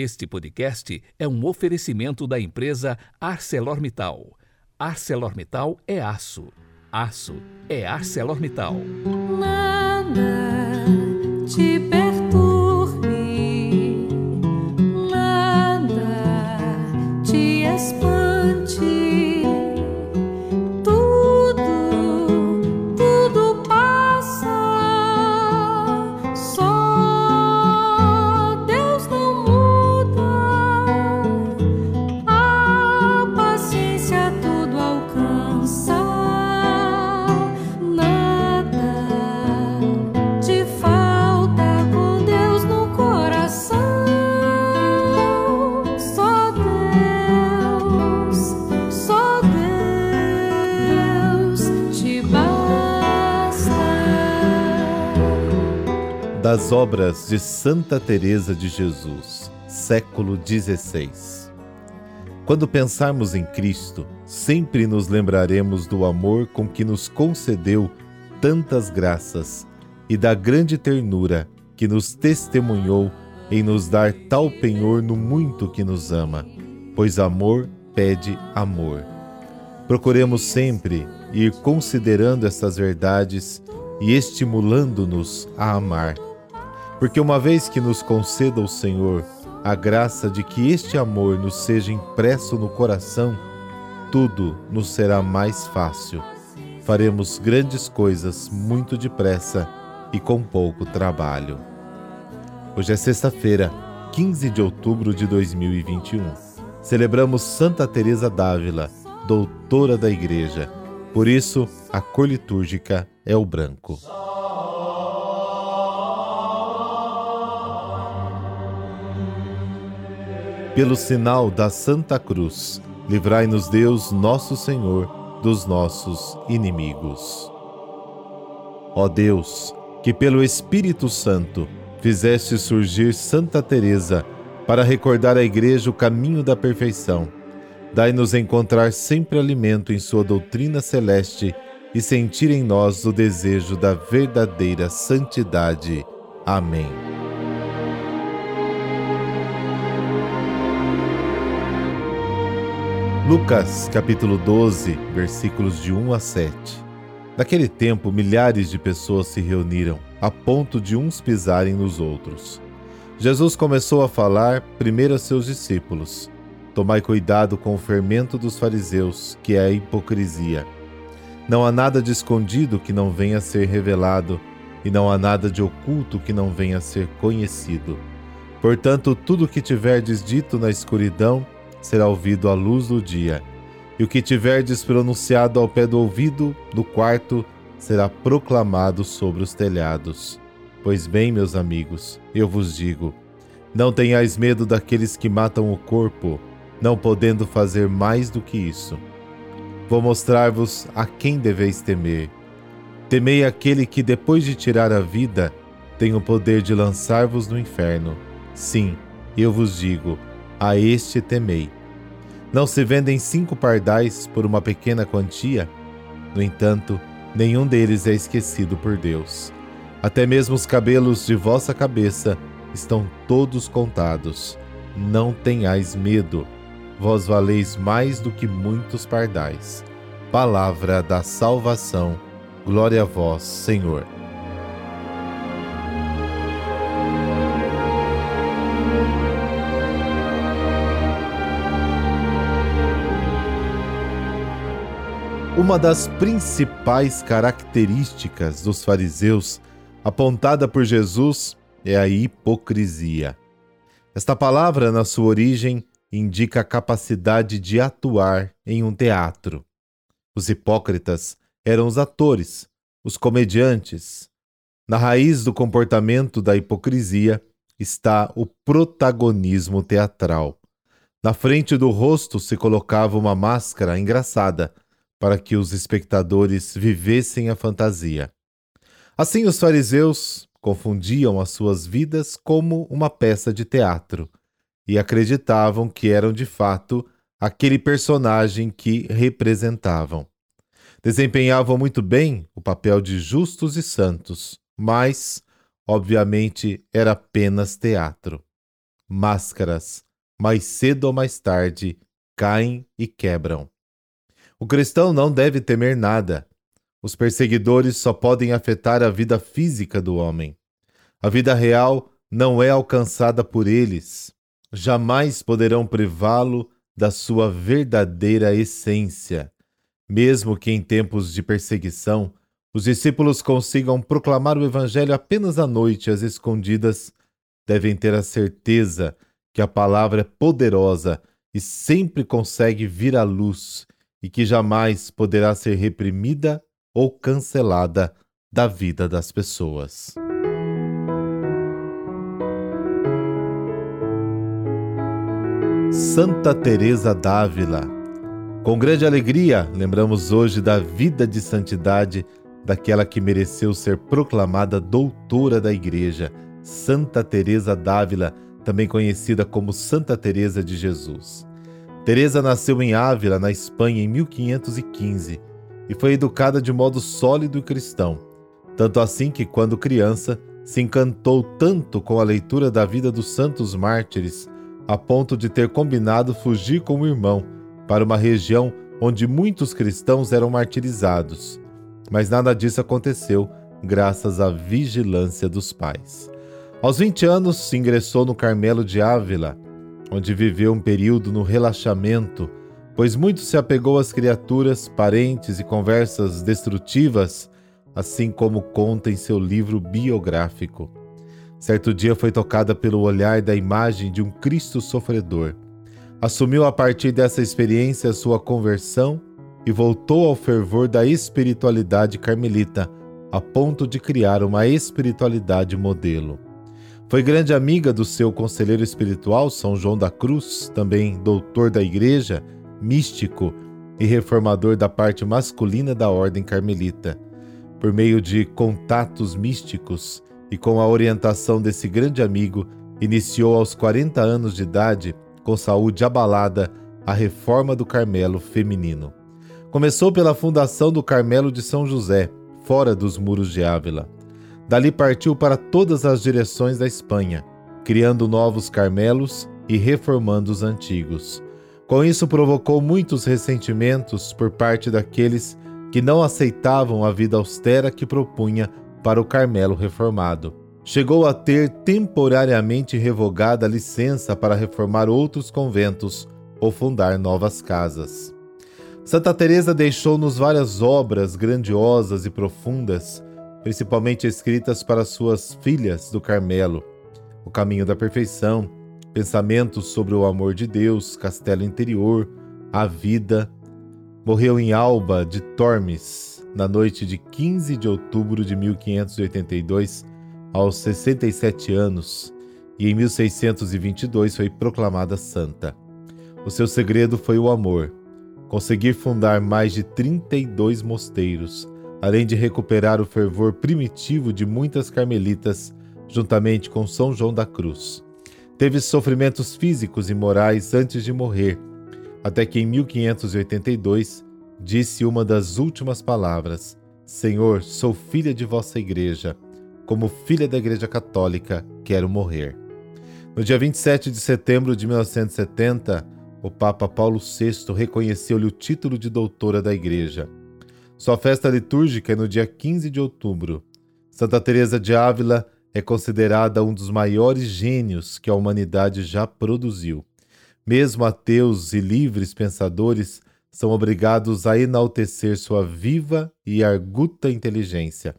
Este podcast é um oferecimento da empresa ArcelorMittal. ArcelorMittal é aço. Aço é ArcelorMittal. Nada te Das obras de Santa Teresa de Jesus, século XVI. Quando pensarmos em Cristo, sempre nos lembraremos do amor com que nos concedeu tantas graças e da grande ternura que nos testemunhou em nos dar tal penhor no muito que nos ama, pois amor pede amor. Procuremos sempre ir considerando essas verdades e estimulando-nos a amar. Porque uma vez que nos conceda o Senhor a graça de que este amor nos seja impresso no coração, tudo nos será mais fácil. Faremos grandes coisas muito depressa e com pouco trabalho. Hoje é sexta-feira, 15 de outubro de 2021. Celebramos Santa Teresa d'Ávila, doutora da Igreja. Por isso, a cor litúrgica é o branco. Pelo sinal da Santa Cruz, livrai-nos Deus, nosso Senhor, dos nossos inimigos. Ó Deus, que pelo Espírito Santo fizeste surgir Santa Teresa para recordar à Igreja o caminho da perfeição, dai-nos encontrar sempre alimento em sua doutrina celeste e sentir em nós o desejo da verdadeira santidade. Amém. Lucas capítulo 12, versículos de 1 a 7. Naquele tempo, milhares de pessoas se reuniram, a ponto de uns pisarem nos outros. Jesus começou a falar primeiro a seus discípulos: Tomai cuidado com o fermento dos fariseus, que é a hipocrisia. Não há nada de escondido que não venha a ser revelado, e não há nada de oculto que não venha a ser conhecido. Portanto, tudo o que tiverdes dito na escuridão, será ouvido à luz do dia, e o que tiverdes pronunciado ao pé do ouvido, no quarto, será proclamado sobre os telhados. Pois bem, meus amigos, eu vos digo: não tenhais medo daqueles que matam o corpo, não podendo fazer mais do que isso. Vou mostrar-vos a quem deveis temer. Temei aquele que, depois de tirar a vida, tem o poder de lançar-vos no inferno. Sim, eu vos digo, a este temei. Não se vendem cinco pardais por uma pequena quantia? No entanto, nenhum deles é esquecido por Deus. Até mesmo os cabelos de vossa cabeça estão todos contados. Não tenhais medo, vós valeis mais do que muitos pardais. Palavra da salvação. Glória a vós, Senhor. Uma das principais características dos fariseus, apontada por Jesus, é a hipocrisia. Esta palavra, na sua origem, indica a capacidade de atuar em um teatro. Os hipócritas eram os atores, os comediantes. Na raiz do comportamento da hipocrisia está o protagonismo teatral. Na frente do rosto se colocava uma máscara engraçada para que os espectadores vivessem a fantasia. Assim, os fariseus confundiam as suas vidas como uma peça de teatro e acreditavam que eram de fato aquele personagem que representavam. Desempenhavam muito bem o papel de justos e santos, mas, obviamente, era apenas teatro. máscaras, mais cedo ou mais tarde, caem e quebram. O cristão não deve temer nada. Os perseguidores só podem afetar a vida física do homem. A vida real não é alcançada por eles. Jamais poderão privá-lo da sua verdadeira essência. Mesmo que em tempos de perseguição, os discípulos consigam proclamar o Evangelho apenas à noite, às escondidas, devem ter a certeza que a palavra é poderosa e sempre consegue vir à luz e que jamais poderá ser reprimida ou cancelada da vida das pessoas. Santa Teresa d'Ávila. Com grande alegria, lembramos hoje da vida de santidade daquela que mereceu ser proclamada doutora da Igreja, Santa Teresa d'Ávila, também conhecida como Santa Teresa de Jesus. Teresa nasceu em Ávila, na Espanha, em 1515 e foi educada de modo sólido e cristão, tanto assim que, quando criança, se encantou tanto com a leitura da vida dos santos mártires, a ponto de ter combinado fugir com o irmão para uma região onde muitos cristãos eram martirizados. Mas nada disso aconteceu, graças à vigilância dos pais. Aos 20 anos, ingressou no Carmelo de Ávila, onde viveu um período no relaxamento, pois muito se apegou às criaturas, parentes e conversas destrutivas, assim como conta em seu livro biográfico. Certo dia foi tocada pelo olhar da imagem de um Cristo sofredor. Assumiu a partir dessa experiência sua conversão e voltou ao fervor da espiritualidade carmelita, a ponto de criar uma espiritualidade modelo. Foi grande amiga do seu conselheiro espiritual, São João da Cruz, também doutor da Igreja, místico e reformador da parte masculina da Ordem Carmelita. Por meio de contatos místicos e com a orientação desse grande amigo, iniciou aos 40 anos de idade, com saúde abalada, a reforma do Carmelo feminino. Começou pela fundação do Carmelo de São José, fora dos muros de Ávila. Dali partiu para todas as direções da Espanha, criando novos Carmelos e reformando os antigos. Com isso, provocou muitos ressentimentos por parte daqueles que não aceitavam a vida austera que propunha para o Carmelo reformado. Chegou a ter temporariamente revogada a licença para reformar outros conventos ou fundar novas casas. Santa Teresa deixou-nos várias obras grandiosas e profundas principalmente escritas para suas filhas do Carmelo, O Caminho da Perfeição, Pensamentos sobre o Amor de Deus, Castelo Interior, A Vida. Morreu em Alba de Tormes, na noite de 15 de outubro de 1582, aos 67 anos, e em 1622 foi proclamada santa. O seu segredo foi o amor. Conseguir fundar mais de 32 mosteiros, além de recuperar o fervor primitivo de muitas carmelitas, juntamente com São João da Cruz. Teve sofrimentos físicos e morais antes de morrer, até que em 1582 disse uma das últimas palavras: Senhor, sou filha de vossa igreja. Como filha da Igreja Católica, quero morrer. No dia 27 de setembro de 1970, o Papa Paulo VI reconheceu-lhe o título de doutora da Igreja. Sua festa litúrgica é no dia 15 de outubro. Santa Teresa de Ávila é considerada um dos maiores gênios que a humanidade já produziu. Mesmo ateus e livres pensadores são obrigados a enaltecer sua viva e arguta inteligência,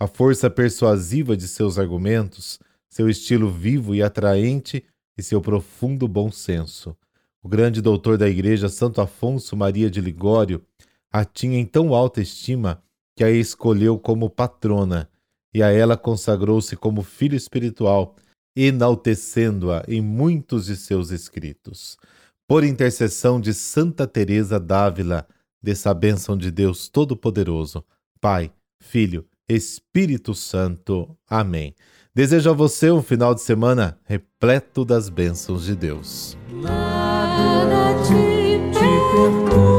a força persuasiva de seus argumentos, seu estilo vivo e atraente e seu profundo bom senso. O grande doutor da Igreja, Santo Afonso Maria de Ligório, a tinha em tão alta estima que a escolheu como patrona e a ela consagrou-se como filho espiritual, enaltecendo-a em muitos de seus escritos. Por intercessão de Santa Teresa d'Ávila, dessa bênção de Deus Todo-Poderoso, Pai, Filho, Espírito Santo. Amém. Desejo a você um final de semana repleto das bênçãos de Deus. Nada te,